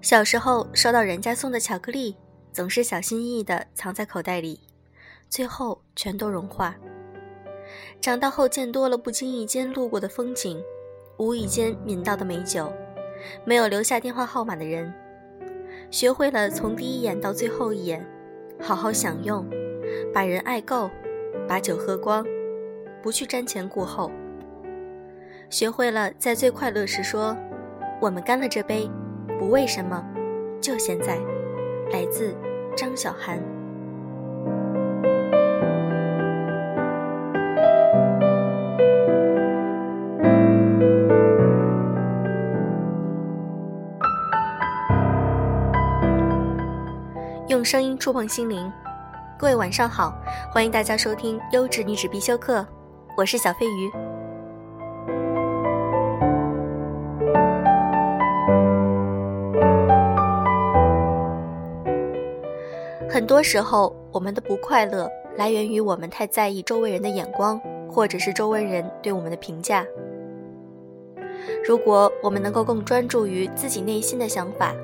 小时候收到人家送的巧克力，总是小心翼翼地藏在口袋里，最后全都融化。长大后见多了不经意间路过的风景，无意间抿到的美酒，没有留下电话号码的人，学会了从第一眼到最后一眼，好好享用，把人爱够，把酒喝光，不去瞻前顾后。学会了在最快乐时说：“我们干了这杯。”不为什么，就现在。来自张小涵。用声音触碰心灵，各位晚上好，欢迎大家收听优质女子必修课，我是小飞鱼。很多时候，我们的不快乐来源于我们太在意周围人的眼光，或者是周围人对我们的评价。如果我们能够更专注于自己内心的想法，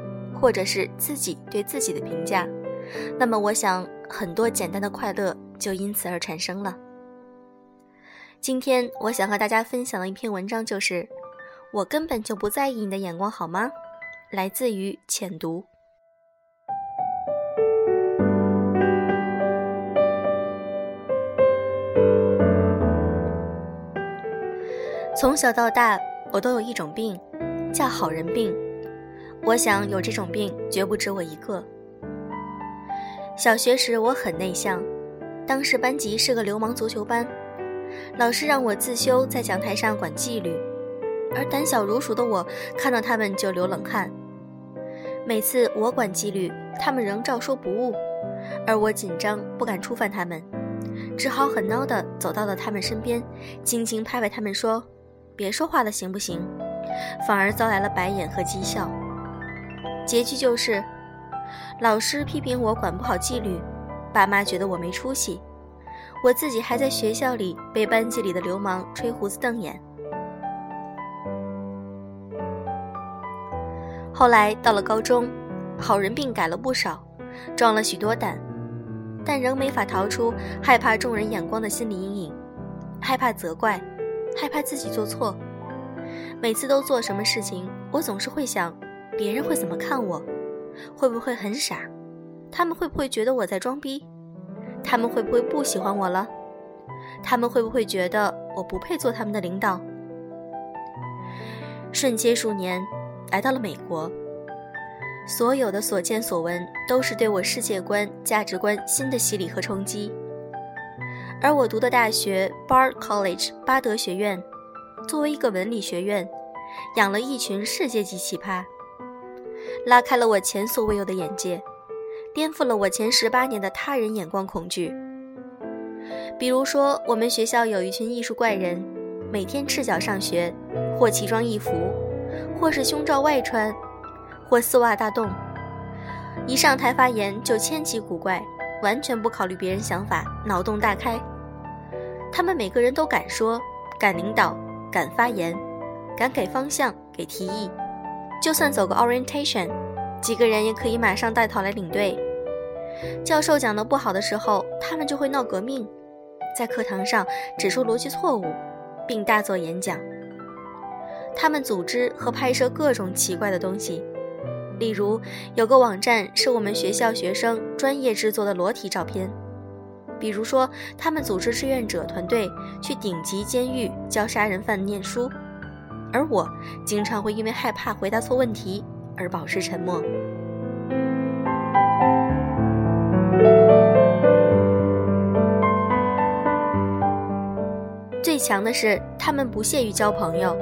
或者是自己对自己的评价，那么我想很多简单的快乐就因此而产生了。今天我想和大家分享的一篇文章就是：“我根本就不在意你的眼光，好吗？”来自于浅读。从小到大，我都有一种病，叫好人病。我想有这种病绝不止我一个。小学时我很内向，当时班级是个流氓足球班，老师让我自修在讲台上管纪律，而胆小如鼠的我看到他们就流冷汗。每次我管纪律，他们仍照说不误，而我紧张不敢触犯他们，只好很孬地走到了他们身边，轻轻拍拍他们说。别说话了，行不行？反而遭来了白眼和讥笑。结局就是，老师批评我管不好纪律，爸妈觉得我没出息，我自己还在学校里被班级里的流氓吹胡子瞪眼。后来到了高中，好人病改了不少，壮了许多胆，但仍没法逃出害怕众人眼光的心理阴影，害怕责怪。害怕自己做错，每次都做什么事情，我总是会想，别人会怎么看我？会不会很傻？他们会不会觉得我在装逼？他们会不会不喜欢我了？他们会不会觉得我不配做他们的领导？瞬间数年，来到了美国，所有的所见所闻都是对我世界观、价值观新的洗礼和冲击。而我读的大学 Bard College 巴德学院，作为一个文理学院，养了一群世界级奇葩，拉开了我前所未有的眼界，颠覆了我前十八年的他人眼光恐惧。比如说，我们学校有一群艺术怪人，每天赤脚上学，或奇装异服，或是胸罩外穿，或丝袜大洞，一上台发言就千奇古怪，完全不考虑别人想法，脑洞大开。他们每个人都敢说，敢领导，敢发言，敢给方向，给提议。就算走个 orientation，几个人也可以马上带头来领队。教授讲的不好的时候，他们就会闹革命，在课堂上指出逻辑错误，并大做演讲。他们组织和拍摄各种奇怪的东西，例如有个网站是我们学校学生专业制作的裸体照片。比如说，他们组织志愿者团队去顶级监狱教杀人犯念书，而我经常会因为害怕回答错问题而保持沉默。最强的是，他们不屑于交朋友，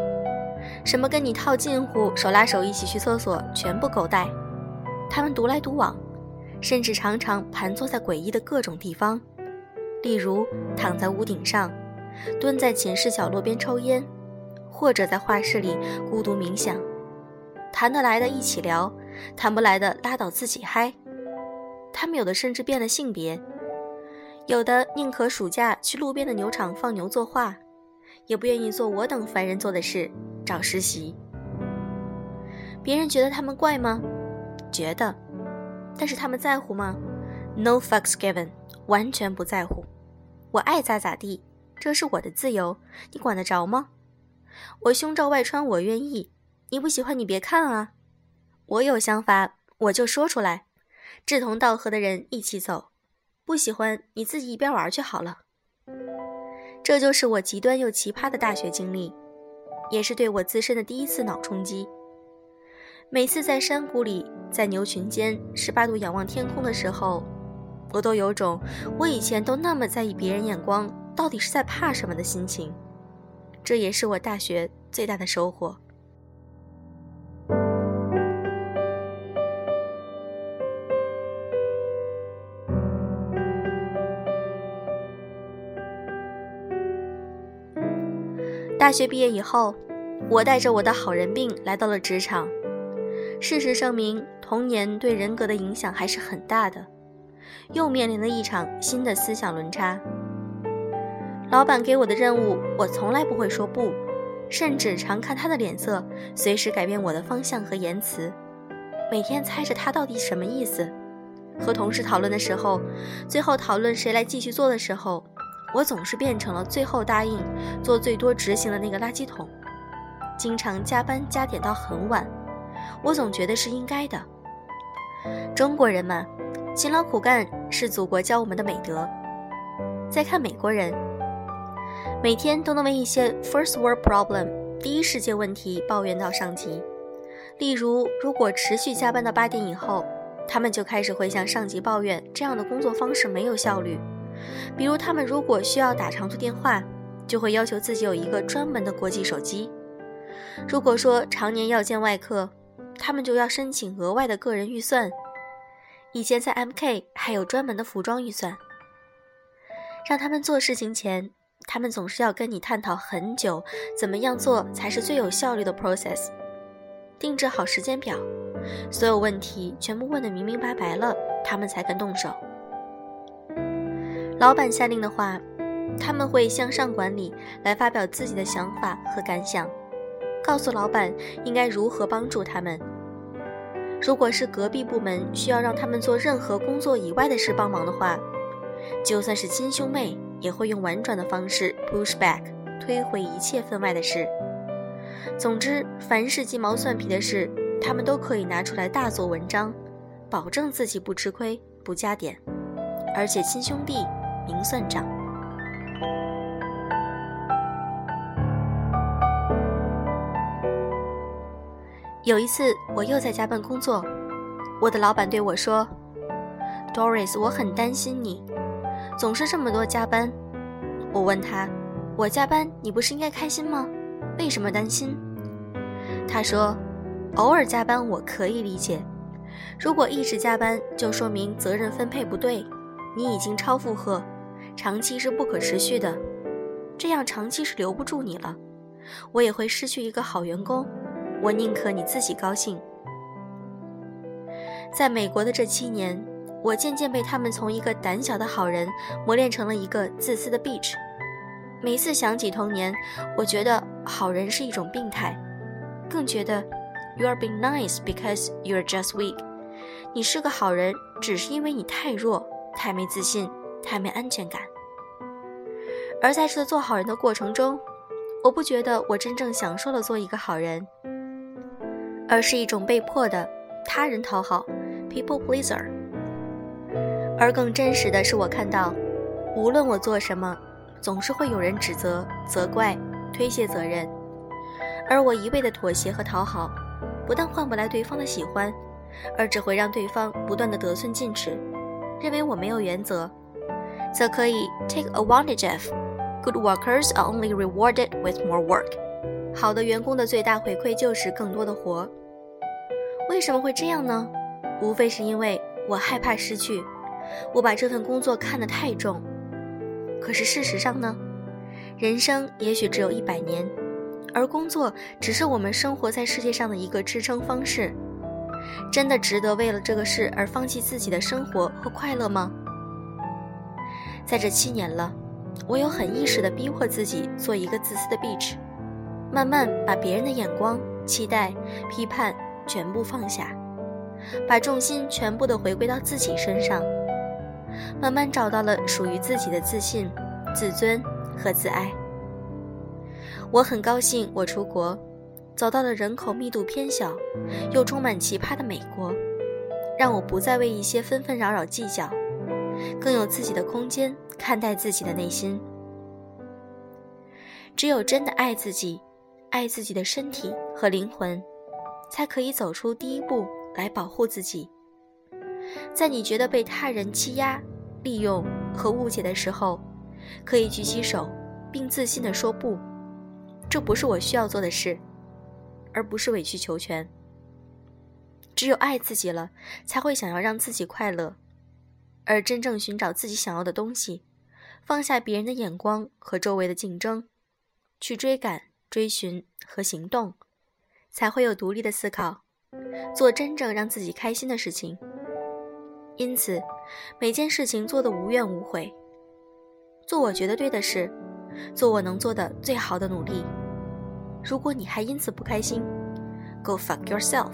什么跟你套近乎、手拉手一起去厕所，全部狗带。他们独来独往，甚至常常盘坐在诡异的各种地方。例如躺在屋顶上，蹲在寝室角落边抽烟，或者在画室里孤独冥想。谈得来的一起聊，谈不来的拉倒自己嗨。他们有的甚至变了性别，有的宁可暑假去路边的牛场放牛作画，也不愿意做我等凡人做的事，找实习。别人觉得他们怪吗？觉得。但是他们在乎吗？No fucks given，完全不在乎。我爱咋咋地，这是我的自由，你管得着吗？我胸罩外穿我愿意，你不喜欢你别看啊。我有想法我就说出来，志同道合的人一起走，不喜欢你自己一边玩去好了。这就是我极端又奇葩的大学经历，也是对我自身的第一次脑冲击。每次在山谷里，在牛群间，十八度仰望天空的时候，我都有种我以前都那么在意别人眼光，到底是在怕什么的心情。这也是我大学最大的收获。大学毕业以后，我带着我的好人病来到了职场。事实证明，童年对人格的影响还是很大的。又面临了一场新的思想轮差。老板给我的任务，我从来不会说不，甚至常看他的脸色，随时改变我的方向和言辞。每天猜着他到底什么意思。和同事讨论的时候，最后讨论谁来继续做的时候，我总是变成了最后答应做最多执行的那个垃圾桶。经常加班加点到很晚。我总觉得是应该的。中国人嘛，勤劳苦干是祖国教我们的美德。再看美国人，每天都能为一些 first world problem 第一世界问题抱怨到上级。例如，如果持续加班到八点以后，他们就开始会向上级抱怨这样的工作方式没有效率。比如，他们如果需要打长途电话，就会要求自己有一个专门的国际手机。如果说常年要见外客，他们就要申请额外的个人预算，以前在 MK 还有专门的服装预算。让他们做事情前，他们总是要跟你探讨很久，怎么样做才是最有效率的 process，定制好时间表，所有问题全部问得明明白白了，他们才肯动手。老板下令的话，他们会向上管理来发表自己的想法和感想。告诉老板应该如何帮助他们。如果是隔壁部门需要让他们做任何工作以外的事帮忙的话，就算是亲兄妹也会用婉转的方式 push back 推回一切分外的事。总之，凡是鸡毛蒜皮的事，他们都可以拿出来大做文章，保证自己不吃亏、不加点，而且亲兄弟明算账。有一次，我又在加班工作，我的老板对我说：“Doris，我很担心你，总是这么多加班。”我问他：“我加班，你不是应该开心吗？为什么担心？”他说：“偶尔加班我可以理解，如果一直加班，就说明责任分配不对，你已经超负荷，长期是不可持续的，这样长期是留不住你了，我也会失去一个好员工。”我宁可你自己高兴。在美国的这七年，我渐渐被他们从一个胆小的好人磨练成了一个自私的 bitch。每次想起童年，我觉得好人是一种病态，更觉得 you are being nice because you are just weak。你是个好人，只是因为你太弱、太没自信、太没安全感。而在这做好人的过程中，我不觉得我真正享受了做一个好人。而是一种被迫的他人讨好，people pleaser。而更真实的是，我看到，无论我做什么，总是会有人指责、责怪、推卸责任，而我一味的妥协和讨好，不但换不来对方的喜欢，而只会让对方不断的得寸进尺，认为我没有原则，则可以 take advantage of。Good workers are only rewarded with more work。好的员工的最大回馈就是更多的活。为什么会这样呢？无非是因为我害怕失去，我把这份工作看得太重。可是事实上呢，人生也许只有一百年，而工作只是我们生活在世界上的一个支撑方式。真的值得为了这个事而放弃自己的生活和快乐吗？在这七年了，我有很意识地逼迫自己做一个自私的 bitch，慢慢把别人的眼光、期待、批判全部放下，把重心全部的回归到自己身上，慢慢找到了属于自己的自信、自尊和自爱。我很高兴，我出国。走到了人口密度偏小，又充满奇葩的美国，让我不再为一些纷纷扰扰计较，更有自己的空间看待自己的内心。只有真的爱自己，爱自己的身体和灵魂，才可以走出第一步来保护自己。在你觉得被他人欺压、利用和误解的时候，可以举起手，并自信地说不，这不是我需要做的事。而不是委曲求全。只有爱自己了，才会想要让自己快乐，而真正寻找自己想要的东西，放下别人的眼光和周围的竞争，去追赶、追寻和行动，才会有独立的思考，做真正让自己开心的事情。因此，每件事情做得无怨无悔，做我觉得对的事，做我能做的最好的努力。如果你还因此不开心，Go fuck yourself。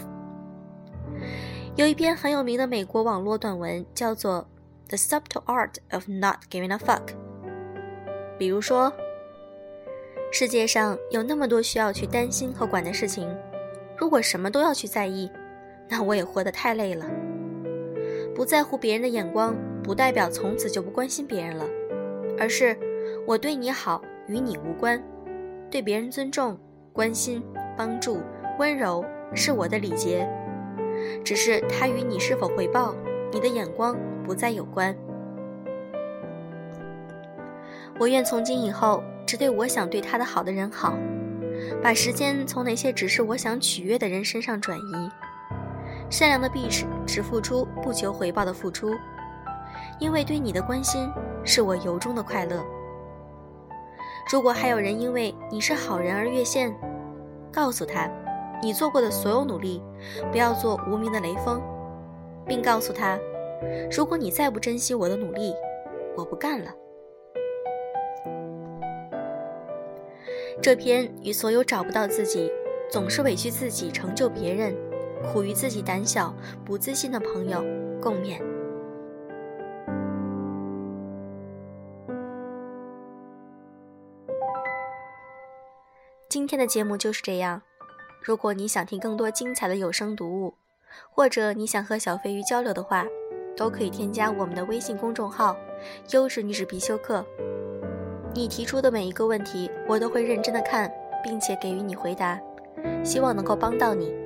有一篇很有名的美国网络短文叫做《The Subtle Art of Not Giving a Fuck》。比如说，世界上有那么多需要去担心和管的事情，如果什么都要去在意，那我也活得太累了。不在乎别人的眼光，不代表从此就不关心别人了，而是我对你好与你无关，对别人尊重。关心、帮助、温柔是我的礼节，只是他与你是否回报、你的眼光不再有关。我愿从今以后只对我想对他的好的人好，把时间从那些只是我想取悦的人身上转移。善良的 bitch 只付出不求回报的付出，因为对你的关心是我由衷的快乐。如果还有人因为你是好人而越线，告诉他，你做过的所有努力，不要做无名的雷锋，并告诉他，如果你再不珍惜我的努力，我不干了。这篇与所有找不到自己，总是委屈自己成就别人，苦于自己胆小不自信的朋友共勉。今天的节目就是这样。如果你想听更多精彩的有声读物，或者你想和小飞鱼交流的话，都可以添加我们的微信公众号“优质女子必修课”。你提出的每一个问题，我都会认真的看，并且给予你回答。希望能够帮到你。